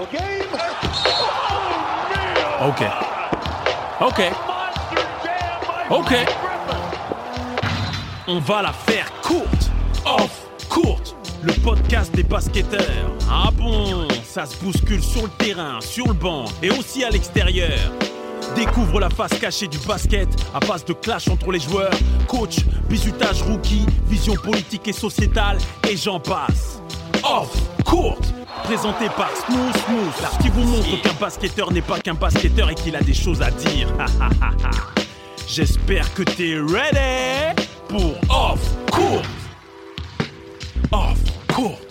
Ok. Ok. Ok. On va la faire courte. Off courte. Le podcast des basketteurs. Ah bon, ça se bouscule sur le terrain, sur le banc et aussi à l'extérieur. Découvre la face cachée du basket à base de clash entre les joueurs, coach, bisutage rookie, vision politique et sociétale et j'en passe. Off courte présenté par Smooth Smooth, qui vous montre qu'un basketteur n'est pas qu'un basketteur et qu'il a des choses à dire. J'espère que t'es ready pour Off Court. Off Court.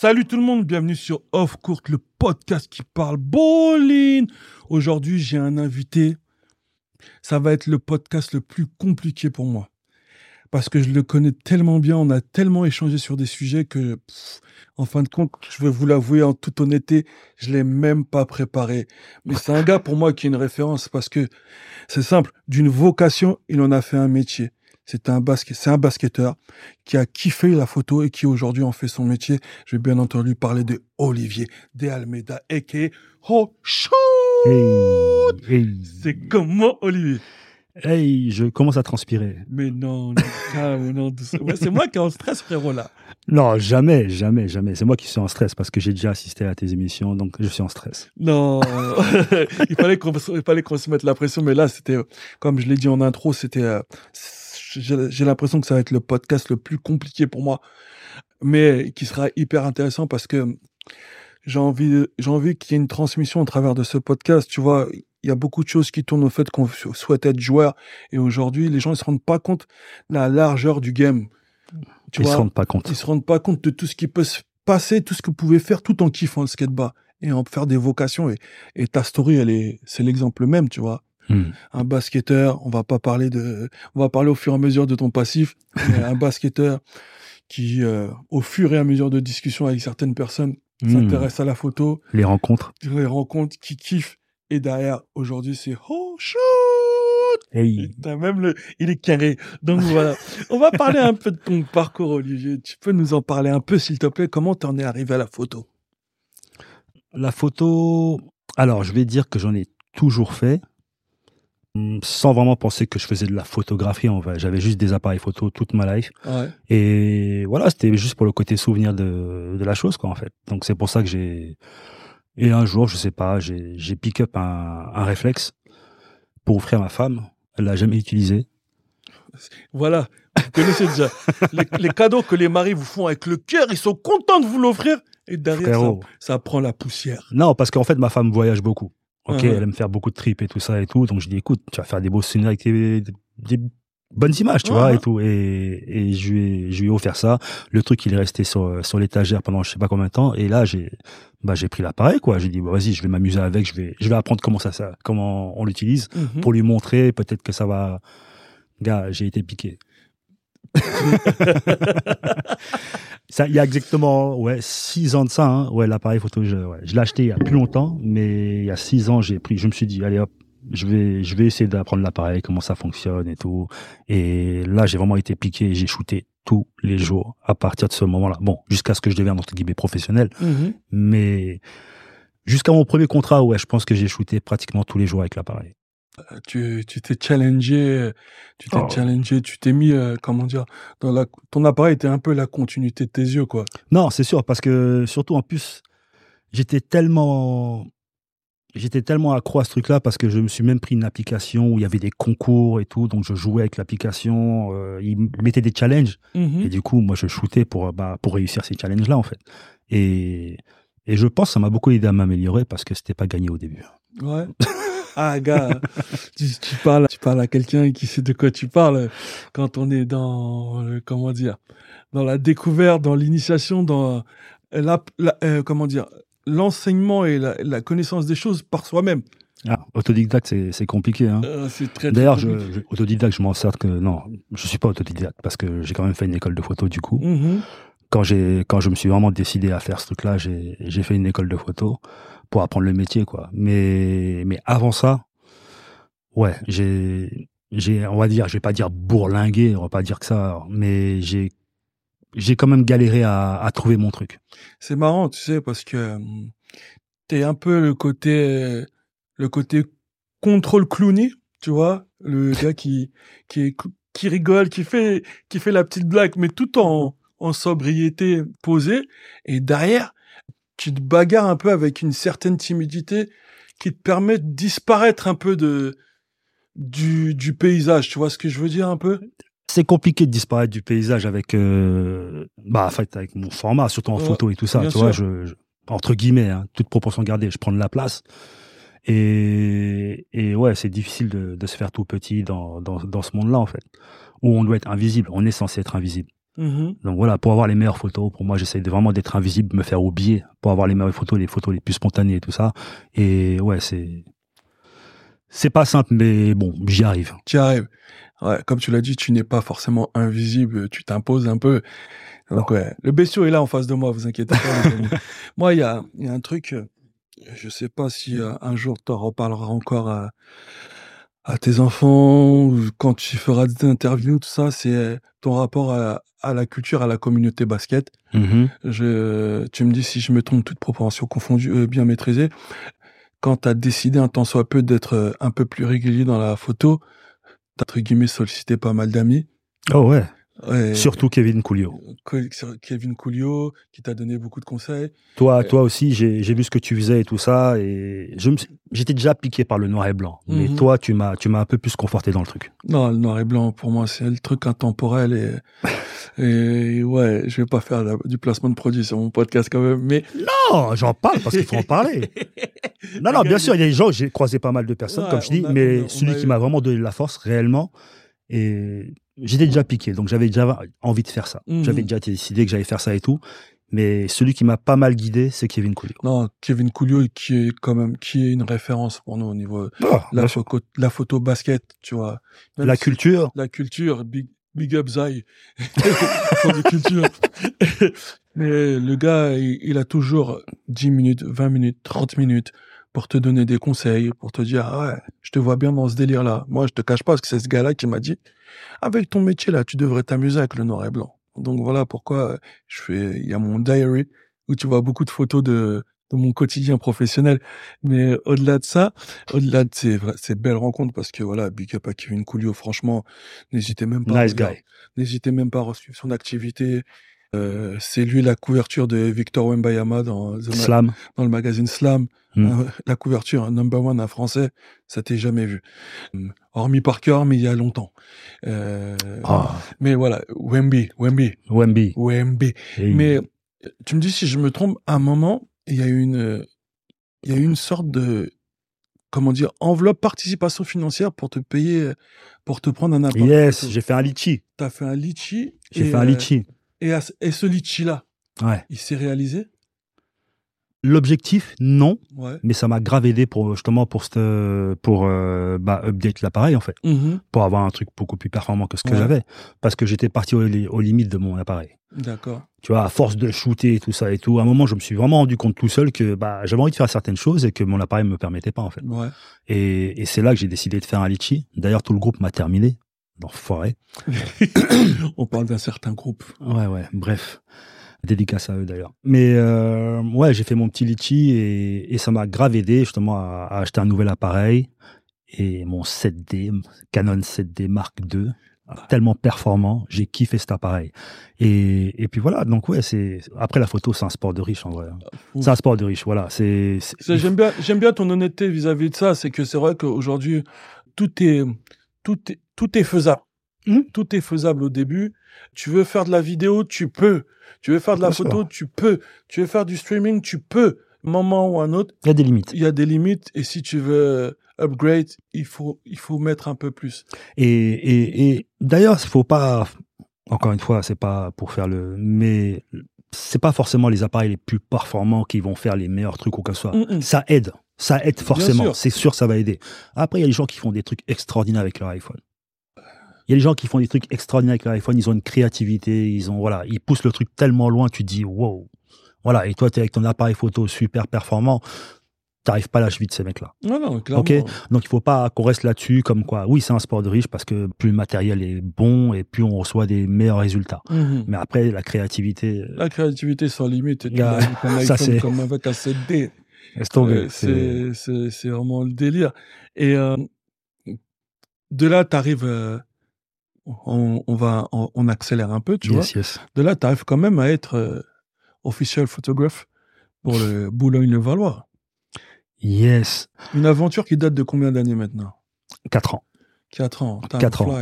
Salut tout le monde, bienvenue sur Off Court, le podcast qui parle bowling. Aujourd'hui, j'ai un invité. Ça va être le podcast le plus compliqué pour moi. Parce que je le connais tellement bien, on a tellement échangé sur des sujets que, en fin de compte, je vais vous l'avouer en toute honnêteté, je l'ai même pas préparé. Mais c'est un gars pour moi qui est une référence parce que c'est simple, d'une vocation, il en a fait un métier. C'est un basket, c'est un basketteur qui a kiffé la photo et qui aujourd'hui en fait son métier. Je vais bien entendu parler de Olivier De Almeida, a.k.a. Oh, shoot! Hey, hey, C'est comment, Olivier? hey, je commence à transpirer. Mais non, non, non. Ouais, c'est moi qui est en stress, frérot, là. Non, jamais, jamais, jamais. C'est moi qui suis en stress parce que j'ai déjà assisté à tes émissions, donc je suis en stress. Non, il fallait qu'on il fallait qu'on se mette la pression, mais là, c'était, comme je l'ai dit en intro, c'était, euh, j'ai l'impression que ça va être le podcast le plus compliqué pour moi, mais qui sera hyper intéressant parce que j'ai envie, j'ai envie qu'il y ait une transmission au travers de ce podcast. Tu vois, il y a beaucoup de choses qui tournent au fait qu'on souhaite être joueur, et aujourd'hui, les gens ne se rendent pas compte de la largeur du game. Tu Ils vois, se rendent pas compte. ils se rendent pas compte de tout ce qui peut se passer, tout ce que vous pouvez faire tout en kiffant le skateboard et en faire des vocations. Et, et ta story, elle est, c'est l'exemple même, tu vois. Hmm. Un basketteur, on va pas parler de, on va parler au fur et à mesure de ton passif, un basketteur qui, euh, au fur et à mesure de discussion avec certaines personnes, Hmm. s'intéresse à la photo, Les rencontres. les rencontres, qui kiffe. Et derrière, aujourd'hui, c'est oh shoot! Hey. Putain, même le, il est carré. Donc voilà. On va parler un peu de ton parcours, Olivier. Tu peux nous en parler un peu, s'il te plaît? Comment t'en es arrivé à la photo? La photo. Alors, je vais dire que j'en ai toujours fait, sans vraiment penser que je faisais de la photographie. En vrai. J'avais juste des appareils photo toute ma life. Ouais. Et voilà, c'était juste pour le côté souvenir de, de la chose, quoi, en fait. Donc, c'est pour ça que j'ai. Et un jour, je sais pas, j'ai pick up un, un réflexe pour offrir à ma femme. Elle l'a jamais utilisé. Voilà. Vous connaissez déjà. les, les cadeaux que les maris vous font avec le cœur, ils sont contents de vous l'offrir. Et derrière, ça, ça prend la poussière. Non, parce qu'en fait, ma femme voyage beaucoup. Ok, Mhm. elle aime faire beaucoup de trips et tout ça et tout. Donc, je dis, écoute, tu vas faire des beaux souvenirs avec tes, des bonnes images, tu vois, et tout. Et, et je lui ai, je lui ai offert ça. Le truc, il est resté sur, sur l'étagère pendant je sais pas combien de temps. Et là, j'ai, bah, j'ai pris l'appareil, quoi. J'ai dit, bah, vas-y, je vais m'amuser avec, je vais, je vais apprendre comment ça, ça, comment on l'utilise Mhm. pour lui montrer. Peut-être que ça va, gars, j'ai été piqué. ça, il y a exactement ouais six ans de ça. Hein. Ouais, l'appareil photo, je, ouais, je l'ai acheté il y a plus longtemps, mais il y a six ans, j'ai pris. Je me suis dit, allez hop, je vais, je vais essayer d'apprendre l'appareil, comment ça fonctionne et tout. Et là, j'ai vraiment été piqué. et J'ai shooté tous les jours à partir de ce moment-là. Bon, jusqu'à ce que je devienne entre guillemets professionnel, Mhm. mais jusqu'à mon premier contrat, ouais, je pense que j'ai shooté pratiquement tous les jours avec l'appareil. Tu, tu t'es challengé, tu t'es Oh. challengé, tu t'es mis, euh, comment dire, dans la, ton appareil était un peu la continuité de tes yeux, quoi. Non, c'est sûr, parce que surtout en plus, j'étais tellement, j'étais tellement accro à ce truc-là parce que je me suis même pris une application où il y avait des concours et tout, donc je jouais avec l'application, euh, ils me mettaient des challenges Mhm. et du coup, moi, je shootais pour bah, pour réussir ces challenges-là en fait. Et et je pense que ça m'a beaucoup aidé à m'améliorer parce que c'était pas gagné au début. Ouais. Ah, gars, tu, tu parles, tu parles à quelqu'un qui sait de quoi tu parles quand on est dans, euh, comment dire, dans la découverte, dans l'initiation, dans la, la- euh, comment dire, l'enseignement et la, la connaissance des choses par soi-même. Ah, autodidacte, c'est compliqué. Hein. Euh, D'ailleurs, je, autodidacte, je m'en sers que non, je suis pas autodidacte parce que j'ai quand même fait une école de photo du coup. Mhm. quand j'ai quand je me suis vraiment décidé à faire ce truc-là, j'ai fait une école de photo pour apprendre le métier, quoi. Mais mais avant ça, ouais, j'ai j'ai on va dire, je vais pas dire bourlingué, on va pas dire que ça, mais j'ai j'ai quand même galéré à, à trouver mon truc. C'est marrant, tu sais, parce que euh, t'es un peu le côté le côté contrôle Clooney, tu vois, le gars qui qui est- qui rigole, qui fait qui fait la petite blague, mais tout en en sobriété posée. Et derrière, tu te bagarres un peu avec une certaine timidité qui te permet de disparaître un peu de du du paysage. Tu vois ce que je veux dire un peu? C'est compliqué de disparaître du paysage avec euh, bah en fait avec mon format, surtout en Ouais, photo et tout ça, tu vois, je- entre guillemets, hein, toute proportion gardée, je prends de la place. Et, et ouais, c'est difficile de, de se faire tout petit dans, dans, dans ce monde-là, en fait, où on doit être invisible. On est censé être invisible. Mhm. Donc voilà, pour avoir les meilleures photos, pour moi, j'essaie de vraiment d'être invisible, me faire oublier, pour avoir les meilleures photos, les photos les plus spontanées et tout ça. Et ouais, c'est c'est pas simple, mais bon, j'y arrive. Tu y arrives. Ouais, comme tu l'as dit, tu n'es pas forcément invisible, tu t'imposes un peu. Donc ouais, le bestiau est là en face de moi, vous inquiétez pas. moi, il y a, il y a un truc, euh, je sais pas si euh, un jour tu en reparleras encore à, à tes enfants quand tu feras des interviews, tout ça, c'est euh, ton rapport à, à la culture, à la communauté basket. Mhm. Je, tu me dis si je me trompe, toute proportion confondue, euh, bien maîtrisée. Quand tu as décidé un tant soit peu d'être euh, un peu plus régulier dans la photo, t'as entre guillemets sollicité pas mal d'amis. Oh ouais, Ouais, surtout Kevin Coulio. Kevin Coulio, qui t'a donné beaucoup de conseils. Toi, toi aussi, j'ai vu ce que tu faisais et tout ça, et j'étais déjà piqué par le noir et blanc. Mais Mhm. toi, tu m'as, tu m'as un peu plus conforté dans le truc. Non, le noir et blanc, pour moi, c'est le truc intemporel et, et ouais, je vais pas faire la- du placement de produits sur mon podcast quand même, mais Non, j'en parle parce qu'il faut en parler. Non, non, bien sûr, il y a des gens, j'ai croisé pas mal de personnes, Ouais, comme je dis, a- mais celui qui eu- m'a vraiment donné de la force réellement, et j'étais déjà piqué, donc j'avais déjà envie de faire ça. Mhm. J'avais déjà décidé que j'allais faire ça et tout. Mais celui qui m'a pas mal guidé, c'est Kevin Coulio. non, Kevin Coulio, qui est quand même, qui est une référence pour nous au niveau Ah, la photo, la photo basket, tu vois. Même la si- culture, la culture, big, big up Zai, culture. Mais le gars, il, il a toujours 10 minutes, 20 minutes, 30 minutes pour te donner des conseils, pour te dire, ah ouais, je te vois bien dans ce délire-là. Moi, je te cache pas parce que c'est ce gars-là qui m'a dit, avec ton métier là, tu devrais t'amuser avec le noir et blanc. Donc voilà pourquoi je fais, il y a mon diary où tu vois beaucoup de photos de, de mon quotidien professionnel. Mais au-delà de ça, au-delà de ces, ces belles rencontres, parce que voilà, big up à Kevin Coulio, franchement, n'hésitez même pas. à nice guy. N'hésitez même pas à suivre son activité. Euh, c'est lui la couverture de Victor Wembayama dans, The Slam. dans le magazine Slam. Mm. Euh, la couverture, un number one, un français, ça t'est jamais vu. Hum, Hormis par cœur, mais il y a longtemps. Euh, Ah, Mais voilà, Wemby, Wemby, Wemby. Wemby. Et- Mais euh, tu me dis si je me trompe, à un moment, il y a eu une, euh, il y a une sorte de, comment dire, enveloppe participation financière pour te payer, euh, pour te prendre un appareil. Yes, j'ai fait un litchi. T'as fait un litchi. J'ai fait un euh, litchi. Et, à ce- et ce litchi-là, Ouais. il s'est réalisé? L'objectif, non, Ouais. mais ça m'a grave aidé pour justement pour cette, pour euh, bah, update l'appareil en fait, Mhm. pour avoir un truc beaucoup plus performant que ce que Ouais. j'avais, parce que j'étais parti aux, aux limites de mon appareil. D'accord. Tu vois, à force de shooter et tout ça et tout, à un moment, je me suis vraiment rendu compte tout seul que bah, j'avais envie de faire certaines choses et que mon appareil me permettait pas en fait. Ouais. Et, et c'est là que j'ai décidé de faire un litchi. D'ailleurs, tout le groupe m'a terminé. L'enfoiré. On parle d'un certain groupe. Ouais, ouais, bref. Dédicace à eux d'ailleurs. Mais euh, ouais, j'ai fait mon petit litchi et, et ça m'a grave aidé justement à, à acheter un nouvel appareil. Et mon 7D, Canon 7D Mark II, tellement performant, j'ai kiffé cet appareil. Et, et puis voilà, donc ouais, c'est après la photo, c'est un sport de riche en vrai. Ouf. C'est un sport de riche, voilà. C'est J'aime bien, j'aime bien ton honnêteté vis-à-vis de ça. C'est que c'est vrai qu'aujourd'hui, tout est, tout est, tout est faisable. Mhm. Tout est faisable au début. Tu veux faire de la vidéo, tu peux. Tu veux faire de la Bien sûr. photo, tu peux. Tu veux faire du streaming, tu peux. Moment ou un autre, il y a des limites. il y a des limites. Et si tu veux upgrade, il faut, il faut mettre un peu plus. Et, et, et d'ailleurs, il faut pas. Encore une fois, c'est pas pour faire le. Mais c'est pas forcément les appareils les plus performants qui vont faire les meilleurs trucs ou que ce soit. Ça aide. Ça aide forcément. C'est sûr, ça va aider. Après, il y a des gens qui font des trucs extraordinaires avec leur iPhone. Il y a des gens qui font des trucs extraordinaires avec leur iPhone, ils ont une créativité, ils ont voilà, ils poussent le truc tellement loin, tu te dis wow. Voilà, et toi tu es avec ton appareil photo super performant, t'arrives pas à la cheville de ces mecs-là. Non, non, clairement. Donc il faut pas qu'on reste là-dessus comme quoi. Oui, c'est un sport de riche parce que plus le matériel est bon et plus on reçoit des meilleurs résultats. Mhm. Mais après la créativité, euh, La créativité sans limite. Tu avec un ça, c'est- comme avec un CD. Euh, c'est- c'est vraiment le délire. Et euh, de là, t'arrives. euh, on, on va, on, on accélère un peu, tu yes, yes. vois. De là, t'arrives quand même à être official photographe pour le Boulogne-le-Valois. Yes. Une aventure qui date de combien d'années maintenant? Quatre ans. Quatre ans. Time Quatre ans.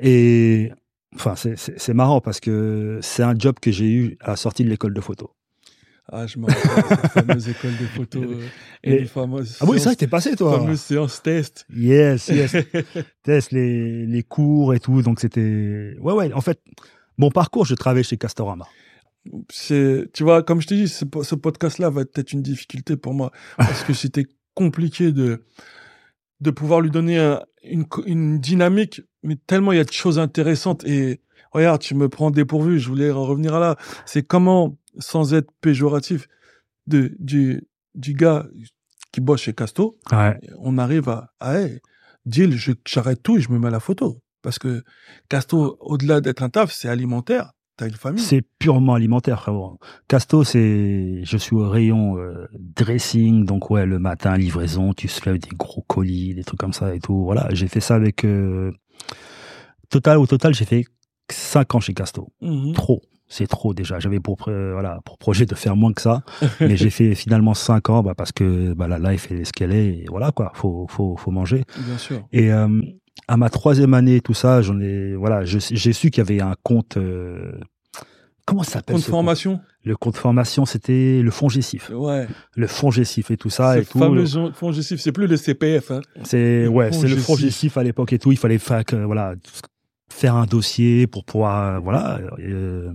Et enfin, c'est marrant parce que c'est un job que j'ai eu à la sortie de l'école de photo. Ah, je me rappelle cette fameuse école de photo euh, et, Et- les fameuses Ah oui, c'est vrai que t'es passé, toi. fameuses séances test. Yes, yes. Test les, les cours et tout. Donc c'était. Ouais, ouais. En fait, mon parcours, je travaillais chez Castorama. c'est tu vois comme je t'ai dit ce, po- ce podcast là va être peut-être une difficulté pour moi parce que c'était compliqué de de pouvoir lui donner un- une une dynamique mais tellement il y a de choses intéressantes et regarde tu me prends dépourvu je voulais en revenir à là c'est comment sans être péjoratif de du du gars qui bosse chez Casto Ouais. on arrive à ah hey, je j'arrête tout et je me mets à la photo parce que Casto au-delà d'être un taf c'est alimentaire t'as une famille C'est purement alimentaire, frérot. Casto, c'est, je suis au rayon euh, dressing, donc ouais, le matin, livraison, tu soulèves des gros colis, des trucs comme ça et tout. Voilà, j'ai fait ça avec euh, total. Au total, j'ai fait cinq ans chez Casto. Mhm. Trop, c'est trop déjà. J'avais pour euh, voilà pour projet de faire moins que ça, mais j'ai fait finalement cinq ans, bah, parce que bah, la life est ce qu'elle est. Et voilà quoi, faut faut faut manger. Bien sûr. Et euh, à ma troisième année, tout ça, j'en ai, voilà, j'ai su qu'il y avait un compte. euh, comment ça s'appelle Compte formation Le compte formation, c'était le fonds Gessif. Ouais. Le fonds Gessif et tout ça et tout. fameux gen- fonds gestif, c'est plus le CPF. Hein. C'est le ouais, fonds c'est le fonds. Gessif à l'époque et tout. Il fallait faire que, voilà faire un dossier pour pouvoir euh, voilà euh,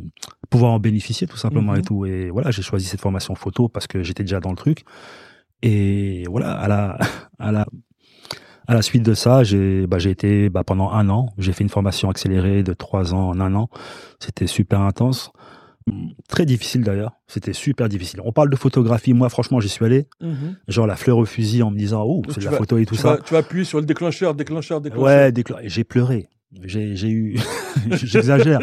pouvoir en bénéficier tout simplement Mhm. et tout. Et voilà, j'ai choisi cette formation photo parce que j'étais déjà dans le truc. Et voilà, à la à la à la suite de ça, j'ai bah, j'ai été bah, pendant un an. J'ai fait une formation accélérée de trois ans en un an. C'était super intense. Très difficile d'ailleurs. C'était super difficile. On parle de photographie. Moi, franchement, j'y suis allé. Genre la fleur au fusil en me disant, oh, c'est de la vas- photo et tout Tu ça. vas, tu vas appuyer sur le déclencheur, déclencheur, déclencheur. Ouais, décla- j'ai pleuré. J'ai eu, j'exagère,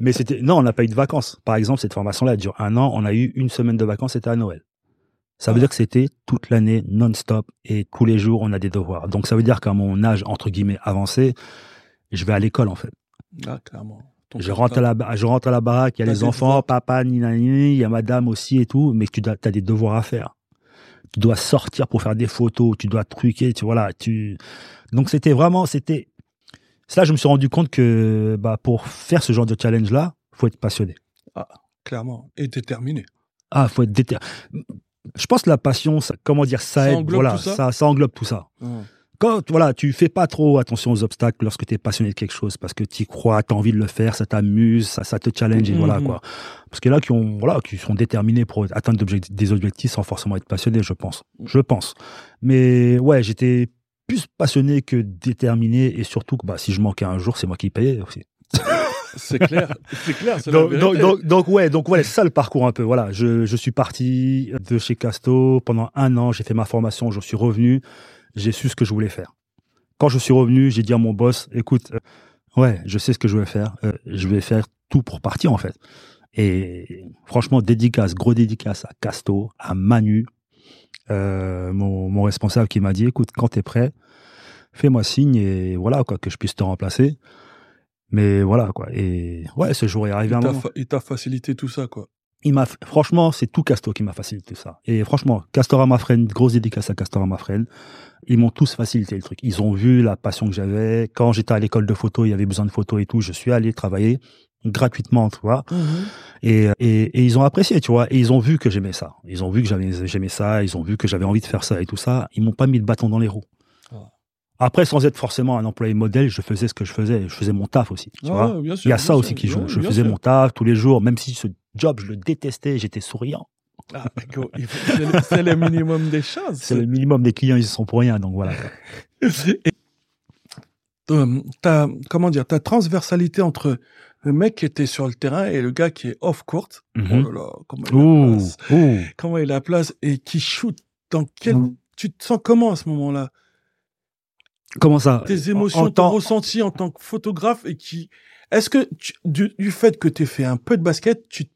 mais c'était non, on n'a pas eu de vacances. Par exemple, cette formation-là elle dure un an. On a eu une semaine de vacances, c'était à Noël. Ça veut Ah. dire que c'était toute l'année non-stop et tous les jours on a des devoirs. Donc ça veut dire qu'à mon âge entre guillemets avancé, je vais à l'école en fait. Ah, clairement. Ton Je rentre à la, je rentre à la baraque, il y a les enfants, devoirs. papa, nina, il y a madame aussi et tout, mais tu as des devoirs à faire. Tu dois sortir pour faire des photos, tu dois truquer, tu voilà, tu. Donc c'était vraiment, c'était. Que je me suis rendu compte que bah, pour faire ce genre de challenge là, faut être passionné. Clairement. Et déterminé. Ah, faut être déter. Je pense que la passion, ça, comment dire, ça, Ça aide, englobe voilà, tout ça ça, ça englobe tout ça. Hum. quand voilà, tu fais pas trop attention aux obstacles lorsque tu es passionné de quelque chose parce que tu crois, tu as envie de le faire, ça t'amuse, ça, ça te challenge et Mhm. voilà quoi. Parce que là qui ont voilà, qui sont déterminés pour atteindre des objectifs sans forcément être passionnés, je pense. Je pense. Mais ouais, j'étais plus passionné que déterminé et surtout que bah si je manquais un jour, c'est moi qui payais aussi. C'est clair. c'est clair. Donc, donc, donc, donc, ouais, donc voilà, c'est ça le parcours un peu. Voilà, je, je suis parti de chez Casto pendant un an, j'ai fait ma formation, je suis revenu, j'ai su ce que je voulais faire. Quand je suis revenu, j'ai dit à mon boss, écoute, euh, ouais, je sais ce que je vais faire, euh, je vais faire tout pour partir en fait. Et franchement, dédicace, gros dédicace à Casto, à Manu, euh, mon, mon responsable qui m'a dit, écoute, quand t'es prêt, fais-moi signe et voilà quoi, que je puisse te remplacer. Mais voilà quoi. Et ouais, ce jour est arrivé un t'a moment il t'a facilité tout ça, quoi. il m'a franchement c'est tout Casto qui m'a facilité ça et franchement Castorama Friend grosse dédicace à Castorama Friend ils m'ont tous facilité le truc ils ont vu la passion que j'avais quand j'étais à l'école de photo il y avait besoin de photos et tout je suis allé travailler gratuitement tu vois. Et, et, et ils ont apprécié tu vois. Et ils ont vu que j'aimais ça. Ils ont vu que j'avais j'aimais ça. Ils ont vu que j'avais envie de faire ça et tout ça. Ils m'ont pas mis de bâton dans les roues. Après sans être forcément un employé modèle je faisais ce que je faisais. Je faisais mon taf aussi tu Ah vois. sûr, il y a ça sûr. aussi qui joue. je faisais sûr. mon taf tous les jours. Même si ce job je le détestais j'étais souriant. Ah, c'est le- minimum des choses. C'est le minimum des clients, ils sont pour rien, donc voilà. Et euh, comment dire, ta transversalité entre le mec qui était sur le terrain et le gars qui est off court. Mhm. Oh là là, comment il a la Ouh, place. ouh. Comment il a la place et qui shoot dans quel, Mhm. tu te sens comment à ce moment-là? Comment ça? Tes émotions, en ton temps- ressenti en tant que photographe et qui, est-ce que tu- du, du fait que tu fait un peu de basket, tu,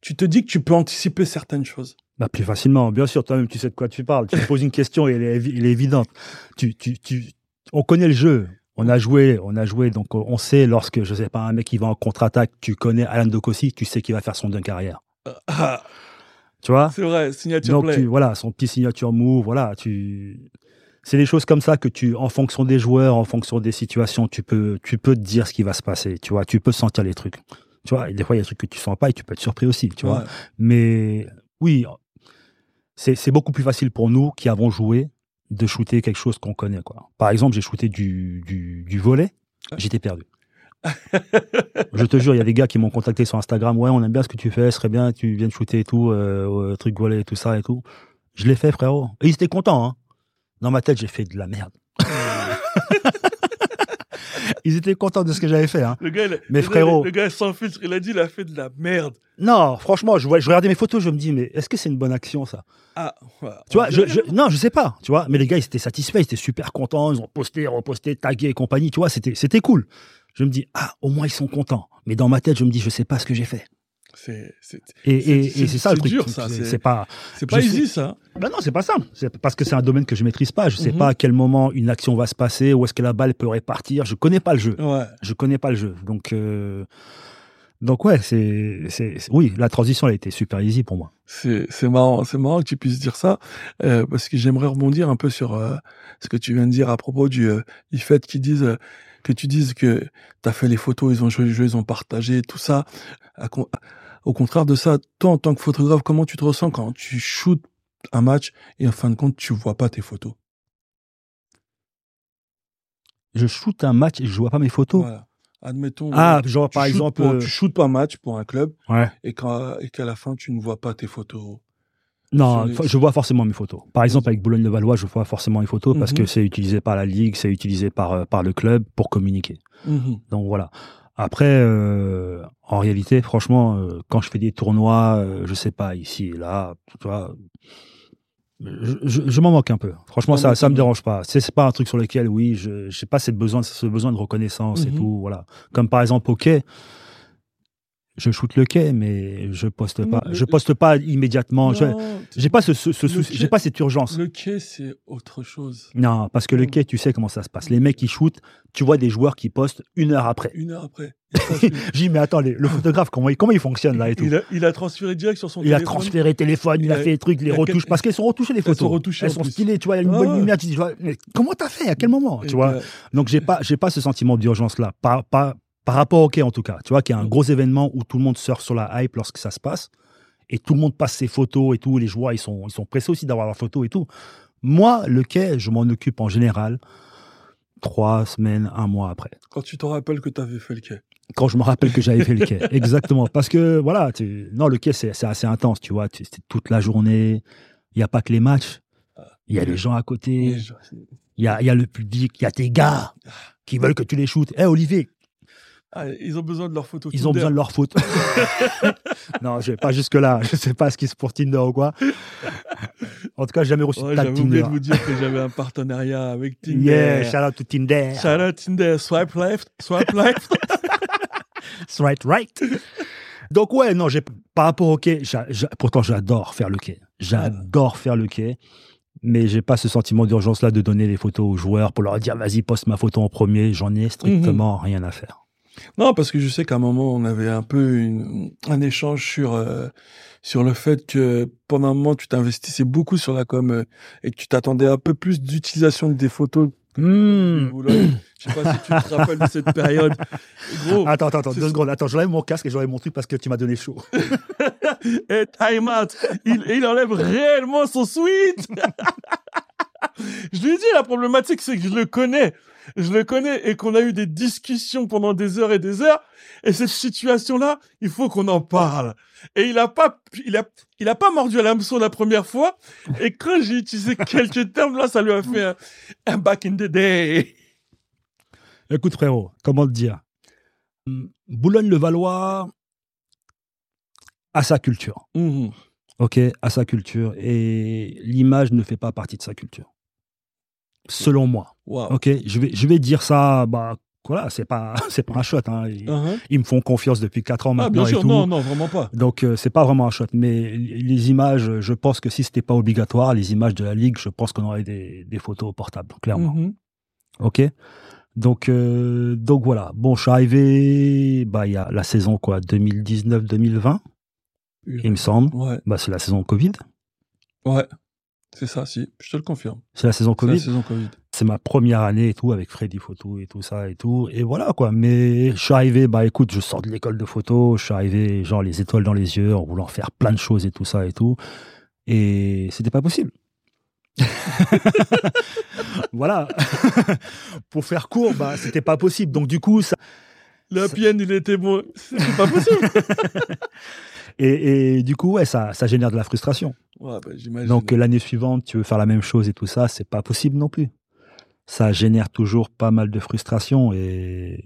tu te dis que tu peux anticiper certaines choses? Bah, plus facilement, bien sûr, toi-même, tu sais de quoi tu parles. Tu poses une question et elle est, elle est évidente. Tu, tu, tu, on connaît le jeu. On a joué, on a joué, donc on sait lorsque, je sais pas, un mec qui va en contre-attaque, tu connais Alan Dokossi, tu sais qu'il va faire son dunk carrière. Ah, Tu vois? C'est vrai, signature Donc, play. tu, voilà, son petit signature move, voilà, tu. C'est des choses comme ça que tu, en fonction des joueurs, en fonction des situations, tu peux, tu peux te dire ce qui va se passer, tu vois, tu peux sentir les trucs. Tu vois, et des fois, il y a des trucs que tu sens pas et tu peux être surpris aussi, tu vois. Mais oui, c'est beaucoup plus facile pour nous qui avons joué de shooter quelque chose qu'on connaît. Quoi. Par exemple, j'ai shooté du, du, du volet, j'étais perdu. Je te jure, il y a des gars qui m'ont contacté sur Instagram. Ouais, on aime bien ce que tu fais, ce serait bien, tu viennes shooter et tout, euh, truc volet et tout ça et tout. Je l'ai fait, frérot. Et ils étaient contents. Hein. Dans ma tête, j'ai fait de la merde. ils étaient contents de ce que j'avais fait. Hein. Le gars, il- Mais frérot. Le gars sans filtre, il a dit, il a fait de la merde. Non, franchement, je, je regardais mes photos, je me dis, mais est-ce que c'est une bonne action, ça? Ah, ouais. Tu vois, je, je- non, je sais pas, tu vois. Mais les gars, ils étaient satisfaits, ils étaient super contents, ils ont posté, reposté, tagué et compagnie, tu vois, c'était, c'était cool. Je me dis, ah, au moins ils sont contents. Mais dans ma tête, je me dis, je sais pas ce que j'ai fait. C'est, Et, C'est- ça le truc. C'est, pas, c'est pas easy, sais. ça. ben non, c'est pas. C'est parce que c'est un domaine que je maîtrise pas. Je sais Mhm. pas à quel moment une action va se passer, où est-ce que la balle peut répartir. Je connais pas le jeu. Ouais. Je connais pas le jeu. Donc, euh, donc ouais, c'est, oui, la transition, elle a été super easy pour moi. C'est, marrant, c'est marrant que tu puisses dire ça, euh, parce que j'aimerais rebondir un peu sur euh, ce que tu viens de dire à propos du, du fait qu'ils disent, que tu dises que tu as fait les photos, ils ont joué le jeu, ils ont partagé, tout ça. Au contraire de ça, toi, en tant que photographe, comment tu te ressens quand tu shootes un match et en fin de compte, tu vois pas tes photos? Je shoot un match et je vois pas mes photos? Voilà. Admettons. Ah, euh, genre par exemple. pour- euh, tu shootes pas un match pour un club ouais. et qu'à la fin tu ne vois pas tes photos. Non, les- je vois forcément mes photos. Par exemple, avec Boulogne-le-Valois, je vois forcément mes photos parce Mhm. que c'est utilisé par la ligue, c'est utilisé par, euh, par le club pour communiquer. Mhm. Donc voilà. Après, euh, en réalité, franchement, euh, quand je fais des tournois, euh, je sais pas, ici et là, tu vois, je, je, je m'en moque un peu. Franchement, ça, ça me dérange pas. C'est c'est pas un truc sur lequel, oui, je, je sais pas cette besoin, ce besoin de reconnaissance et Mhm. tout, voilà. Comme par exemple au quai, je shoot le quai, mais je poste pas, Le- je poste pas immédiatement. J'ai pas ce, ce, ce souci, j'ai pas cette urgence. Le quai, c'est autre chose. Non, parce que le quai, tu sais comment ça se passe. Les mecs qui shootent, tu vois des joueurs qui postent une heure après. Une heure après. J'ai dit, mais attends, les- le photographe, comment il, comment il fonctionne là et tout? Il a, il a transféré direct sur son Il a téléphone. transféré téléphone, il, Il a, a- fait les trucs, les retouches, parce qu'elles sont retouchées les photos. sont retouchées Elles sont stylées, tu vois, il y a une Ah bonne lumière, tu dis, mais comment t'as fait, à quel moment, tu Et, vois? Donc j'ai pas, j'ai pas ce sentiment d'urgence là, par, par, par rapport au quai en tout cas, tu vois, qu'il y a un Mm. gros événement où tout le monde sort sur la hype lorsque ça se passe, et tout le monde passe ses photos et tout, les joueurs ils sont, ils sont pressés aussi d'avoir leurs photos et tout. Moi, le quai, je m'en occupe en général trois semaines, un mois après. Quand tu te rappelles que tu avais fait le quai. quand je me rappelle que j'avais fait le quai. Exactement. Parce que, voilà, tu... non, le quai, c'est c'est assez intense, tu vois. C'est toute la journée. Il n'y a pas que les matchs. Il y a les gens à côté. Il y a, il y a le public. Il y a tes gars qui veulent que tu les shootes. Eh, Olivier, Ah, ils ont besoin de leur photo. ils ont besoin de leur faute. non, je vais pas jusque-là. Je sais pas ce qui se pour Tinder ou quoi. En tout cas, j'ai jamais reçu Ouais, de J'avais oublié de vous dire que j'avais un partenariat avec Tinder. Yeah, shout out to Tinder. Shout out Tinder. Swipe left, swipe left. That's right. Donc ouais, non, j'ai par rapport au quai, pourtant j'adore faire le quai. J'adore faire le quai, mais j'ai pas ce sentiment d'urgence là de donner les photos aux joueurs pour leur dire vas-y poste ma photo en premier. J'en ai strictement rien à faire. Non, parce que je sais qu'à un moment, on avait un peu une- un échange sur, euh, sur le fait que pendant un moment, tu t'investissais beaucoup sur la com euh, et que tu t'attendais un peu plus d'utilisation des photos. Boulogne. Je sais pas si tu te rappelles de cette période. Gros, Attends, attends, attends, deux secondes. Attends, j'enlève mon casque et j'enlève mon truc parce que tu m'as donné chaud. et time out. Il, il enlève réellement son sweat. je lui ai dit, la problématique, c'est que je le connais. Je le connais et qu'on a eu des discussions pendant des heures et des heures. Et cette situation-là, il faut qu'on en parle. Et il a pas, il a, il a pas mordu à l'hameçon la première fois. Et quand j'ai utilisé quelques termes, là, ça lui a fait un, un back in the day. Écoute, frérot, comment te dire? Hum, Boulogne-le-Valois a sa culture, Mhm. ok? A sa culture. Et l'image ne fait pas partie de sa culture. Selon moi. Ok je vais, je vais dire ça, bah, voilà, c'est pas, c'est pas un shot. Hein. Ils, Mhm. ils me font confiance depuis 4 ans Ah, maintenant bien sûr, et tout. non, non, vraiment pas. Donc, euh, c'est pas vraiment un shot. Mais les images, je pense que si c'était pas obligatoire, les images de la Ligue, je pense qu'on aurait des, des photos portables, clairement. Mhm. Ok donc, euh, donc voilà. Bon, je suis arrivé, bah, il y a la saison, quoi, 2019-2020, il me semble. Ouais, Bah, c'est la saison Covid. ouais. C'est ça, si. Je te le confirme. C'est la saison la Covid. C'est ma première année et tout, avec Freddy Photo et tout ça et tout. Et voilà, quoi. Mais je suis arrivé, bah, écoute, je sors de l'école de photo. Je suis arrivé, genre, les étoiles dans les yeux, en voulant faire plein de choses et tout ça et tout. Et c'était pas possible. voilà. Pour faire court, bah, c'était pas possible. Donc, du coup, ça, Le Ça- happy end, il était bon. C'est pas possible. et, et du coup, ouais, ça, ça génère de la frustration. ouais, bah. Donc, l'année suivante, tu veux faire la même chose et tout ça, c'est pas possible non plus. Ça génère toujours pas mal de frustration et.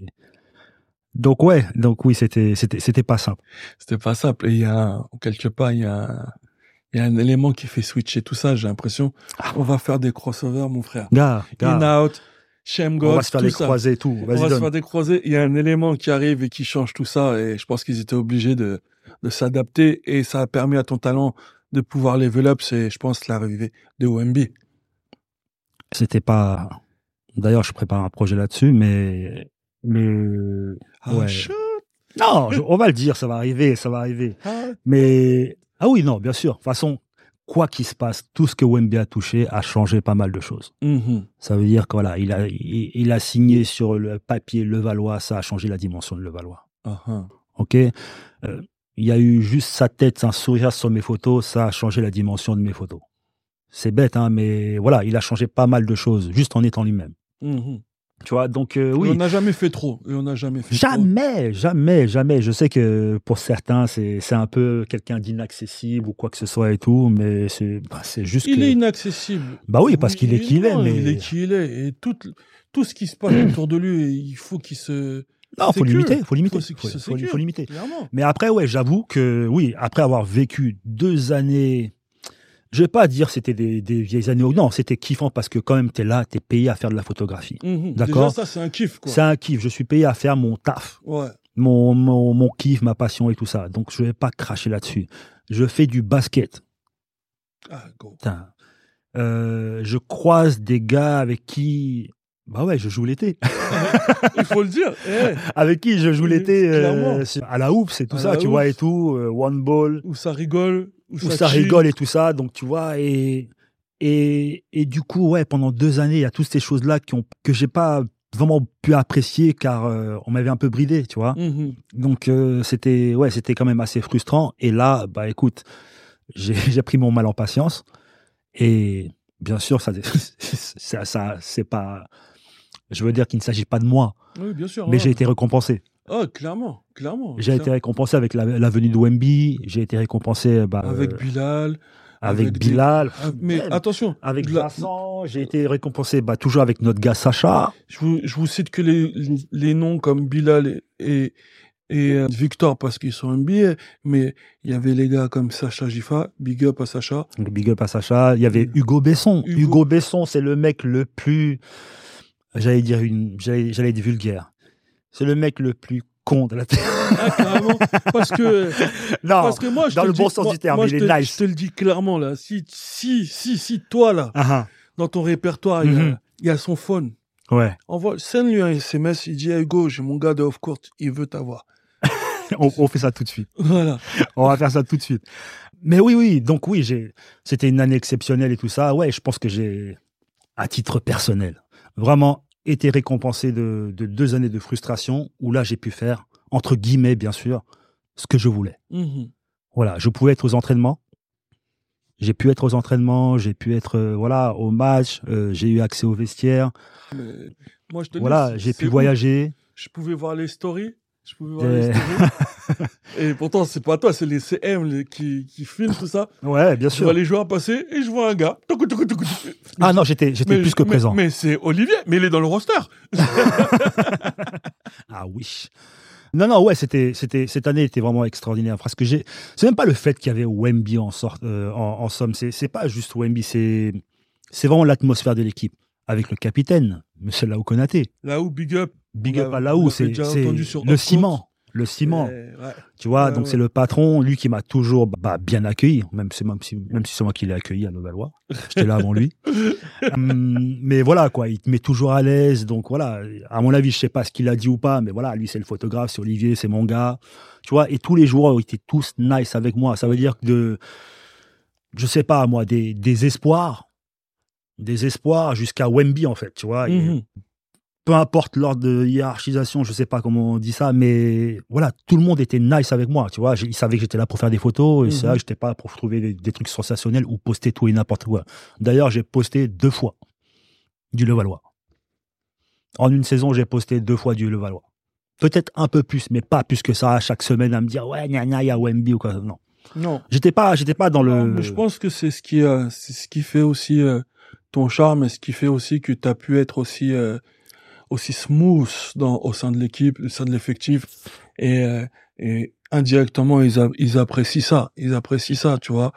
Donc, ouais, donc oui, c'était, c'était, c'était pas simple. C'était pas simple. Et il y a, quelque part, il y a, un- il y a un élément qui fait switcher tout ça, j'ai l'impression. Ah. On va faire des crossovers, mon frère. Gars, gars, In, out, on va se faire tout les ça. croisés et tout. On va se faire des croisés. Il y a un élément qui arrive et qui change tout ça. Et je pense qu'ils étaient obligés de, de s'adapter. Et ça a permis à ton talent de pouvoir level up. C'est, je pense, l'arrivée de OMB. C'était pas. D'ailleurs, je prépare un projet là-dessus, mais. Mais. Ah, Ouais. Non, je- on va le dire, ça va arriver, ça va arriver. Ah, Mais. Ah oui, non, bien sûr. De toute façon, quoi qu'il se passe, tout ce que Wemby a touché a changé pas mal de choses. mhm. Ça veut dire que voilà, il a, il, il a signé sur le papier Levallois, ça a changé la dimension de Levallois. Ah. Ok? Euh, Il y a eu juste sa tête, un sourire sur mes photos, ça a changé la dimension de mes photos. C'est bête, hein, mais voilà, il a changé pas mal de choses, juste en étant lui-même. Mhm. Tu vois, donc euh, Et oui. on n'a jamais fait trop. Et on n'a jamais fait trop. Jamais, jamais, jamais. Je sais que pour certains, c'est un peu quelqu'un d'inaccessible ou quoi que ce soit et tout, mais c'est bah, c'est juste Il que... est inaccessible. Bah oui, parce qu'il est qui il est, mais- Il est qui il est. Et tout, tout ce qui se passe autour de lui, il faut qu'il se. Non, faut limiter, faut limiter, Faut faut, limiter. Clairement. Mais après, ouais, j'avoue que oui, après avoir vécu deux années, je vais pas dire c'était des, des vieilles années, non, c'était kiffant parce que quand même t'es là, t'es payé à faire de la photographie. Mhm. D'accord. Déjà, ça, c'est un kiff. C'est un kiff, je suis payé à faire mon taf, Ouais. mon, mon, mon kiff, ma passion et tout ça. Donc je vais pas cracher là-dessus. Je fais du basket. Ah, go. Euh, je croise des gars avec qui, bah ouais, je joue l'été. Il faut le dire. Eh, avec qui je joue l'été euh, à la hoops et tout À ça, tu vois et tout, euh, one ball. où ça rigole. Où, où ça rigole et tout ça. Donc, tu vois, et, et, et du coup, ouais, pendant deux années, il y a toutes ces choses-là qui ont, que j'ai pas vraiment pu apprécier car euh, on m'avait un peu bridé, tu vois. Mhm. Donc, euh, c'était, ouais, c'était quand même assez frustrant. Et là, bah, écoute, j'ai j'ai pris mon mal en patience. Et bien sûr, ça, ça, ça c'est pas, je veux dire qu'il ne s'agit pas de moi, Oui, bien sûr. mais ouais. j'ai été récompensé. Ah, clairement. Clairement. J'ai été récompensé avec la, la venue de Wemby, j'ai été récompensé bah, Avec euh, Bilal. avec, Bilal. Ah, Mais Même. attention. Avec la- Vincent, j'ai été récompensé bah, toujours avec notre gars Sacha. Je vous, je vous cite que les, les noms comme Bilal et, et, euh, Victor parce qu'ils sont NBA, mais il y avait les gars comme Sacha Gifa, big up à Sacha. Big up à Sacha. Il y avait Hugo Besson. Hugo. Hugo, Besson, c'est le mec le plus. J'allais dire une. J'allais dire vulgaire. C'est le mec le plus con de la terre. Ah, carrément. parce que, non, parce que moi, je dans le bon dis- sens moi- du terme, moi, il je est te- nice. Je te le dis clairement, là. Si, si, si, si, toi, là, Ah, dans ton répertoire, il y a- Mhm. il y, a son phone. ah. Ouais, Envoie, send-lui un SMS, il dit, hey, j'ai mon gars de off-court, il veut t'avoir. on, on fait ça tout de suite. Voilà. On va faire ça tout de suite. Mais oui, oui, donc oui, j'ai, c'était une année exceptionnelle et tout ça. Ouais, je pense que j'ai, à titre personnel, vraiment été récompensé de, de deux années de frustration où là, j'ai pu faire, entre guillemets, bien sûr, ce que je voulais. Mhm. Voilà, je pouvais être aux entraînements. J'ai pu être aux entraînements, j'ai pu être, euh, voilà, au match, euh, j'ai eu accès au vestiaire. Moi, je te Voilà, j'ai pu voyager. Je pouvais voir les stories? Je pouvais voir les stories? et pourtant, c'est pas toi, c'est les CM les- qui, qui filment tout ça. Ouais, bien Je sûr. vois les joueurs passer et je vois un gars. Ah non, j'étais, plus que mais- présent. Mais, c'est Olivier, mais il est dans le roster. Ah oui. Non, non, ouais, c'était, c'était, cette année était vraiment extraordinaire. Parce que j'ai, c'est même pas le fait qu'il y avait Wemby en sorte, euh, en, en somme. C'est, c'est pas juste Wemby, c'est, c'est vraiment l'atmosphère de l'équipe. Avec le capitaine, Monsieur Lao Konaté. Là où Big Up. Big up à on Laou, l'a c'est, le ciment. Le ciment. ouais. Tu vois, Ouais, donc c'est le patron, lui qui m'a toujours bah, bien accueilli, même si, même si, même si c'est moi qui l'ai accueilli à Levallois. J'étais là avant lui. Hum, mais voilà, quoi, il te met toujours à l'aise. Donc voilà, à mon avis, je sais pas ce qu'il a dit ou pas, mais voilà, lui c'est le photographe, c'est Olivier, c'est mon gars. Tu vois, et tous les joueurs étaient tous nice avec moi. Ça veut dire que de, je sais pas, moi, des, des espoirs, des espoirs jusqu'à Wemby en fait, tu vois. Et Mhm. Peu importe l'ordre de hiérarchisation, je sais pas comment on dit ça, mais voilà, tout le monde était nice avec moi, tu vois. Ils savaient que j'étais là pour faire des photos, et c'est Mhm. vrai que j'étais pas là pour trouver des, des trucs sensationnels ou poster tout et n'importe quoi. D'ailleurs, j'ai posté deux fois du Levallois. En une saison, j'ai posté deux fois du Levallois. Peut-être un peu plus, mais pas plus que ça, chaque semaine à me dire, ouais, gna gna, y a Wemby ou quoi. Non. Non. J'étais pas, j'étais pas dans le. mais je pense que c'est ce qui, euh, c'est ce qui fait aussi euh, ton charme et ce qui fait aussi que tu as pu être aussi, euh, aussi smooth dans, au sein de l'équipe, au sein de l'effectif. Et, euh, et indirectement, ils, a- ils apprécient ça. Ils apprécient ça, tu vois.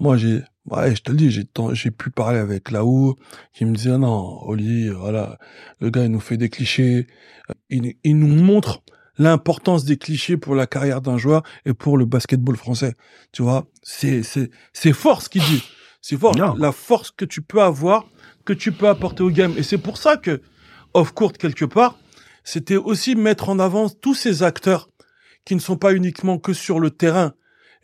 Moi, j'ai, ouais, je te le dis, j'ai, j'ai pu parler avec Laou, qui me disait, non, Oli, voilà, le gars, il nous fait des clichés. Il, il nous montre l'importance des clichés pour la carrière d'un joueur et pour le basketball français. Tu vois, c'est c'est c'est fort ce qu'il dit. C'est fort Non. la force que tu peux avoir, que tu peux apporter au game. Et c'est pour ça que off court quelque part, c'était aussi mettre en avant tous ces acteurs qui ne sont pas uniquement que sur le terrain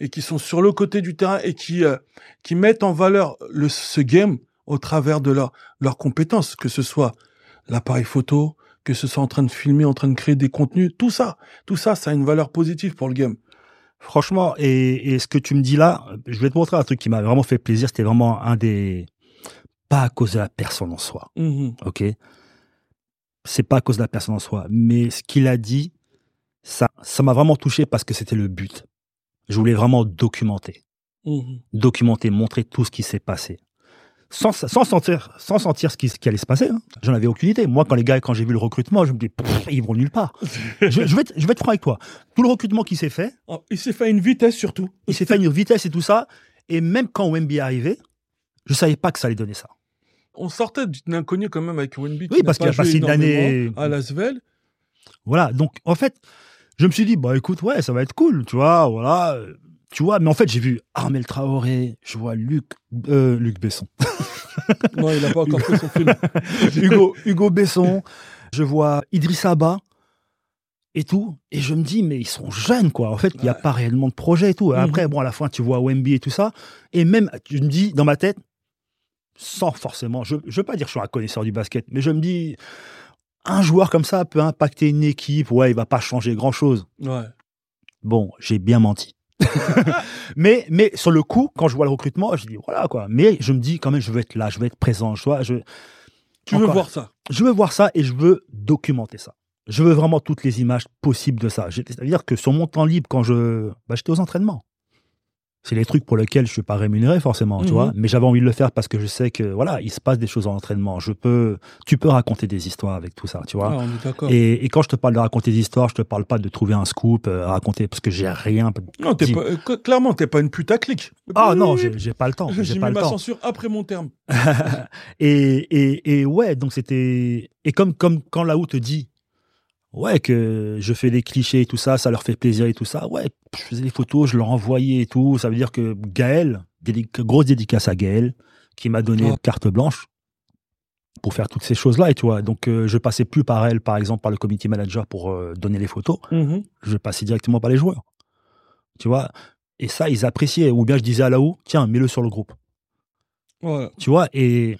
et qui sont sur le côté du terrain et qui euh, qui mettent en valeur le ce game au travers de leur leurs compétences, que ce soit l'appareil photo, que ce soit en train de filmer, en train de créer des contenus, tout ça, tout ça, ça a une valeur positive pour le game. Franchement, et, et ce que tu me dis là, je vais te montrer un truc qui m'a vraiment fait plaisir. C'était vraiment un des. Pas à cause de la personne en soi, Mhm. ok? C'est pas à cause de la personne en soi, mais ce qu'il a dit, ça, ça m'a vraiment touché parce que c'était le but. Je voulais vraiment documenter, Mhm. documenter, montrer tout ce qui s'est passé, sans, sans sentir, sans sentir ce qui, ce qui allait se passer. hein. J'en avais aucune idée. Moi, quand les gars, quand j'ai vu le recrutement, je me dis, ils vont nulle part. je, je vais être, je vais être franc avec toi. Tout le recrutement qui s'est fait, Oh, il s'est fait à une vitesse surtout. il s'est fait une vitesse et tout ça. Et même quand Wemby est arrivé, je savais pas que ça allait donner ça. On sortait d'une inconnue quand même avec Wenby. Oui, parce qu'il a passé une année- à Lasvel. Voilà. Donc, en fait, je me suis dit, bah écoute, ouais, ça va être cool, tu vois, voilà. Tu vois, mais en fait, j'ai vu Armel Traoré, je vois Luc, euh, Luc Besson, Non, il a pas encore fait son film. Hugo, Hugo Besson, je vois Idriss Abba et tout. Et je me dis, mais ils sont jeunes, quoi. En fait, il n'y a Ouais. pas réellement de projet et tout. Mhm. Après, bon, à la fin, tu vois Wemby et tout ça. Et même, je me dis, dans ma tête, sans forcément, je ne veux pas dire que je suis un connaisseur du basket, mais je me dis, un joueur comme ça peut impacter une équipe. Ouais, il va pas changer grand-chose. Ouais. Bon, j'ai bien menti. mais, mais sur le coup, quand je vois le recrutement, je dis voilà quoi. Mais je me dis quand même, je veux être là, je veux être présent. Je, vois, je, Tu veux voir ça je veux voir ça et je veux documenter ça. Je veux vraiment toutes les images possibles de ça. C'est-à-dire que sur mon temps libre, quand je. Bah, j'étais aux entraînements. C'est les trucs pour lesquels je suis pas rémunéré forcément, tu Mhm. vois. Mais j'avais envie de le faire parce que je sais que voilà, il se passe des choses en entraînement. Je peux, tu peux raconter des histoires avec tout ça, tu vois. Ah, On est d'accord. Et, et quand je te parle de raconter des histoires, je te parle pas de trouver un scoop, euh, raconter parce que j'ai rien. Non, t'es pas, euh, cl- clairement, t'es pas une putaclic. Ah non, j'ai pas le temps. J'ai mis le ma temps. censure après mon terme. et, et, et ouais, donc c'était. Et comme, comme quand Laou te dit, ouais, que je fais des clichés et tout ça, ça leur fait plaisir et tout ça, ouais, je faisais des photos, je leur envoyais et tout. Ça veut dire que Gaël, grosse dédicace à Gaël, qui m'a donné carte blanche pour faire toutes ces choses-là. Et tu vois, donc euh, je passais plus par elle, par exemple, par le committee manager pour euh, donner les photos. Mhm. Je passais directement par les joueurs. Tu vois, et ça, ils appréciaient. Ou bien je disais à Laou, tiens, mets-le sur le groupe. Ouais. Tu vois, et,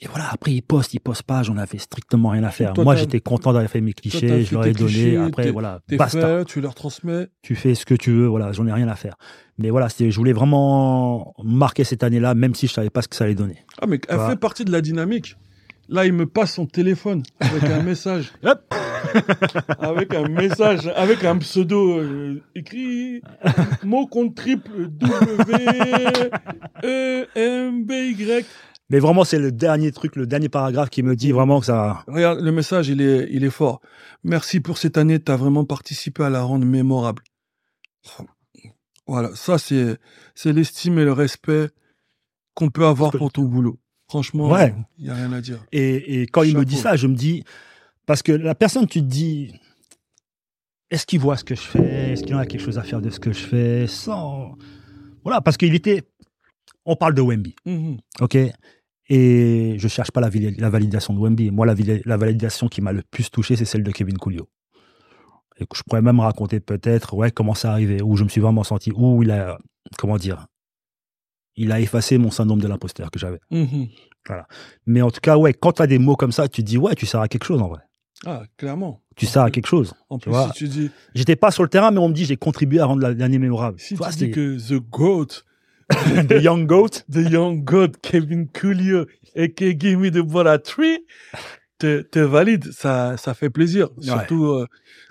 et voilà, après, ils postent, ils postent pas, j'en avais strictement rien à faire. Toi, Moi, j'étais content d'avoir fait mes clichés, je leur ai donné. clichés, Après, voilà, basta. fait, tu leur transmets. Tu fais ce que tu veux, voilà, j'en ai rien à faire. Mais voilà, je voulais vraiment marquer cette année-là, même si je savais pas ce que ça allait donner. Ah, mais elle fait partie de la dynamique. Là, il me passe son téléphone avec un message. Hop avec un message, avec un pseudo euh, écrit mot contre triple W E M B Y. Mais vraiment, c'est le dernier truc, le dernier paragraphe qui me dit vraiment que ça. Regarde, le message, il est, il est fort. Merci pour cette année, tu as vraiment participé à la rendre mémorable. Voilà, ça, c'est, c'est l'estime et le respect qu'on peut avoir pour ton boulot. Franchement, Ouais. il n'y a rien à dire. Et, et quand il me dit ça, je me dis, parce que la personne, tu te dis, est-ce qu'il voit ce que je fais? Est-ce qu'il en a quelque chose à faire de ce que je fais? Sans. Voilà, parce qu'il était. On parle de Wemby, Mhm. ok? Et je cherche pas la, vali- la validation de Wemby. Moi, la, vali- la validation qui m'a le plus touché, c'est celle de Kevin Coolio. Et que je pourrais même raconter peut-être, ouais, comment ça arrivé, où je me suis vraiment senti, où il a, comment dire, il a effacé mon syndrome de l'imposteur que j'avais. Mhm. Mais en tout cas, ouais, quand tu as des mots comme ça, tu te dis, ouais, tu sers à quelque chose en vrai. Ah, clairement. Tu sers à quelque chose. En plus, vois. si tu dis, J'étais pas sur le terrain, mais on me dit, j'ai contribué à rendre la dernière mémorable. si Tu vois, tu c'est dis que The GOAT, The Young Goat. The Young GOAT, Kevin Coolio, et que Give Me the Ball at Three, te, te valide, ça, ça fait plaisir. Surtout euh,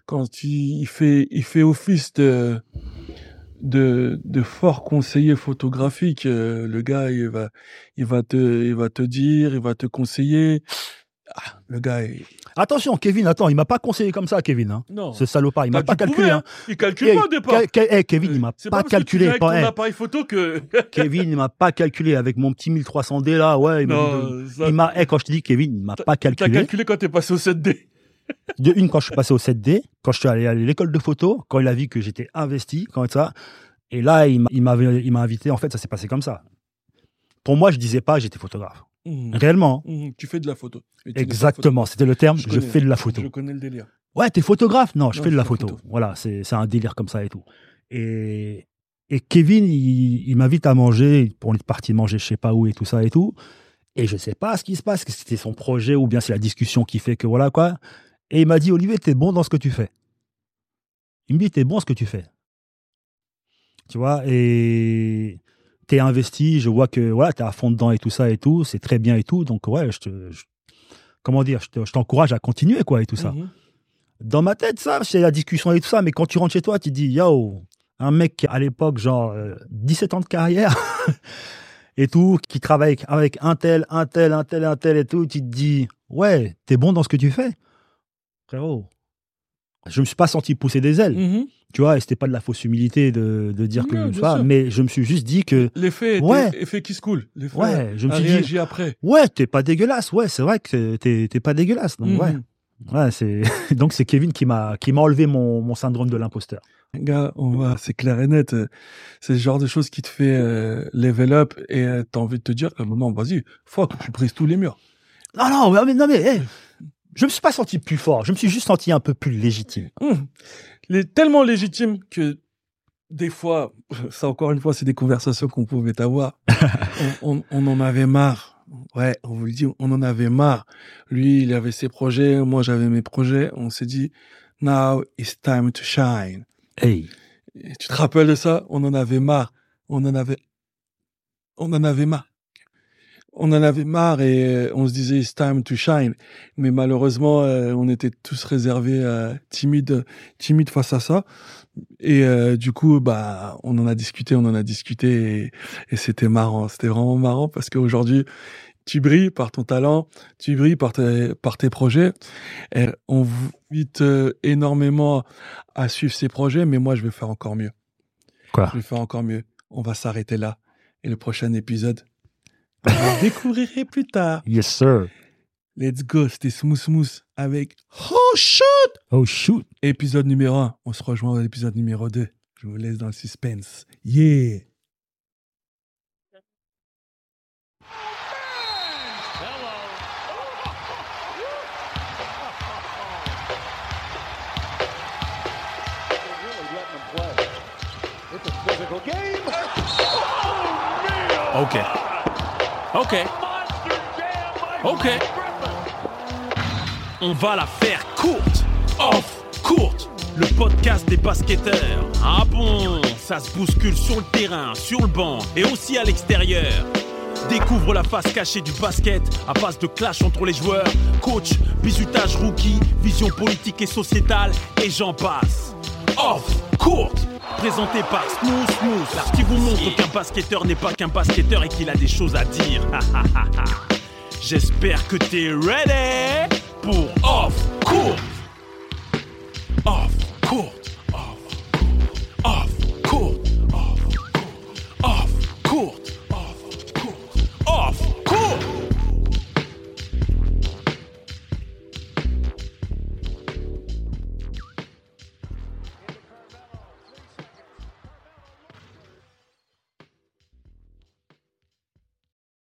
quand il fait, il fait office de, de, de fort conseiller photographique. Euh, le gars, il va, il va te, il va te dire, il va te conseiller. Ah, le gars, il... Attention, Kevin, attends, il m'a pas conseillé comme ça, Kevin. Hein. non. Ce salopard, il m'a pas calculé. prouver, Hein. Il calcule Eh, pas au départ. Eh, Kevin, il m'a pas, parce que tu calculé. avec pas- ton eh, appareil photo que. Kevin, il m'a pas calculé avec mon petit 1300D là. Ouais, il m'a ça- quand je te dis Kevin, il m'a pas T'as calculé. calculé quand t'es passé au 7D. De une, quand je suis passé au 7D, quand je suis allé à l'école de photo, quand il a vu que j'étais investi, quand ça. Et là, il m'a, invité. En fait, ça s'est passé comme ça. Pour moi, je disais pas que j'étais photographe. Mhm. Réellement. Mhm, Tu fais de la photo. Exactement. C'était le terme. Je Je, connais. fais de la photo. Je connais le délire. Ouais, t'es photographe? Non, je Non, fais de la photo. photo. Voilà, c'est c'est un délire comme ça et tout. Et, et Kevin, il, il m'invite à manger. On est parti manger je sais pas où et tout ça et tout. Et je sais pas ce qui se passe, que c'était son projet ou bien c'est la discussion qui fait que voilà quoi. Et il m'a dit, Olivier, t'es bon dans ce que tu fais. Il me dit, t'es bon dans ce que tu fais. Tu vois, et t'es investi, je vois que voilà, t'es à fond dedans et tout ça et tout, c'est très bien et tout. Donc ouais, je te, je- comment dire, je te- je t'encourage à continuer quoi et tout ça Mhm. dans ma tête, ça, c'est la discussion et tout ça, mais quand tu rentres chez toi, tu te dis, yo, un mec qui, à l'époque, genre, euh, 17 ans de carrière et tout, qui travaille avec, avec un tel, un tel, un tel, un tel et tout, tu te dis, ouais, t'es bon dans ce que tu fais. Frérot, je me suis pas senti pousser des ailes, Mhm. tu vois, et c'était pas de la fausse humilité de, de dire que, Non, vois, sûr. mais je me suis juste dit que, L'effet Ouais. effet qui se coule. L'effet ouais, je me suis dit, réagi après. ouais, t'es pas dégueulasse, ouais, c'est vrai que t'es, t'es pas dégueulasse, donc Mhm. ouais. Ouais, c'est donc c'est Kevin qui m'a qui m'a enlevé mon, mon syndrome de l'imposteur. Gars, on va, c'est clair et net. euh, C'est le genre de choses qui te fait euh, level up et euh, t'as envie de te dire non, vas-y, fuck, tu brises tous les murs. Non non mais non mais, non, mais hey, je me suis pas senti plus fort, je me suis juste senti un peu plus légitime. Est tellement légitime que des fois, ça encore une fois, c'est des conversations qu'on pouvait avoir. on, on- on en avait marre. Ouais, on vous le dit, on en avait marre. Lui, il avait ses projets, moi j'avais mes projets. On s'est dit, now it's time to shine. Hey, Et tu te rappelles de ça? On en avait marre. On en avait, on en avait marre. On en avait marre et euh, on se disait it's time to shine. Mais malheureusement, euh, on était tous réservés, euh, timides, timides face à ça. Et euh, du coup, bah, on en a discuté, on en a discuté et, et c'était marrant. C'était vraiment marrant parce qu'aujourd'hui, tu brilles par ton talent, tu brilles par tes, par tes projets. Et on vous invite énormément à suivre ces projets, mais moi, je vais faire encore mieux. Quoi? Je vais faire encore mieux. On va s'arrêter là. Et le prochain épisode, vous le découvrirez plus tard. yes sir. Let's go, c'était Smooth Smooth avec Oh Shoot Oh shoot. Épisode numéro 1. On se rejoint à l'épisode numéro 2. Je vous laisse dans le suspense. Yeah Ok. Ok. Ok. On va la faire courte. Off courte. Le podcast des basketteurs. Ah bon? Ça se bouscule sur le terrain, sur le banc et aussi à l'extérieur. Découvre la face cachée du basket à base de clash entre les joueurs. Coach, bisutage rookie, vision politique et sociétale, et j'en passe. Off, court, présenté par Smooth Smooth, qui vous montre qu'un basketteur n'est pas qu'un basketteur et qu'il a des choses à dire. J'espère que t'es ready pour Off Court. Off Court.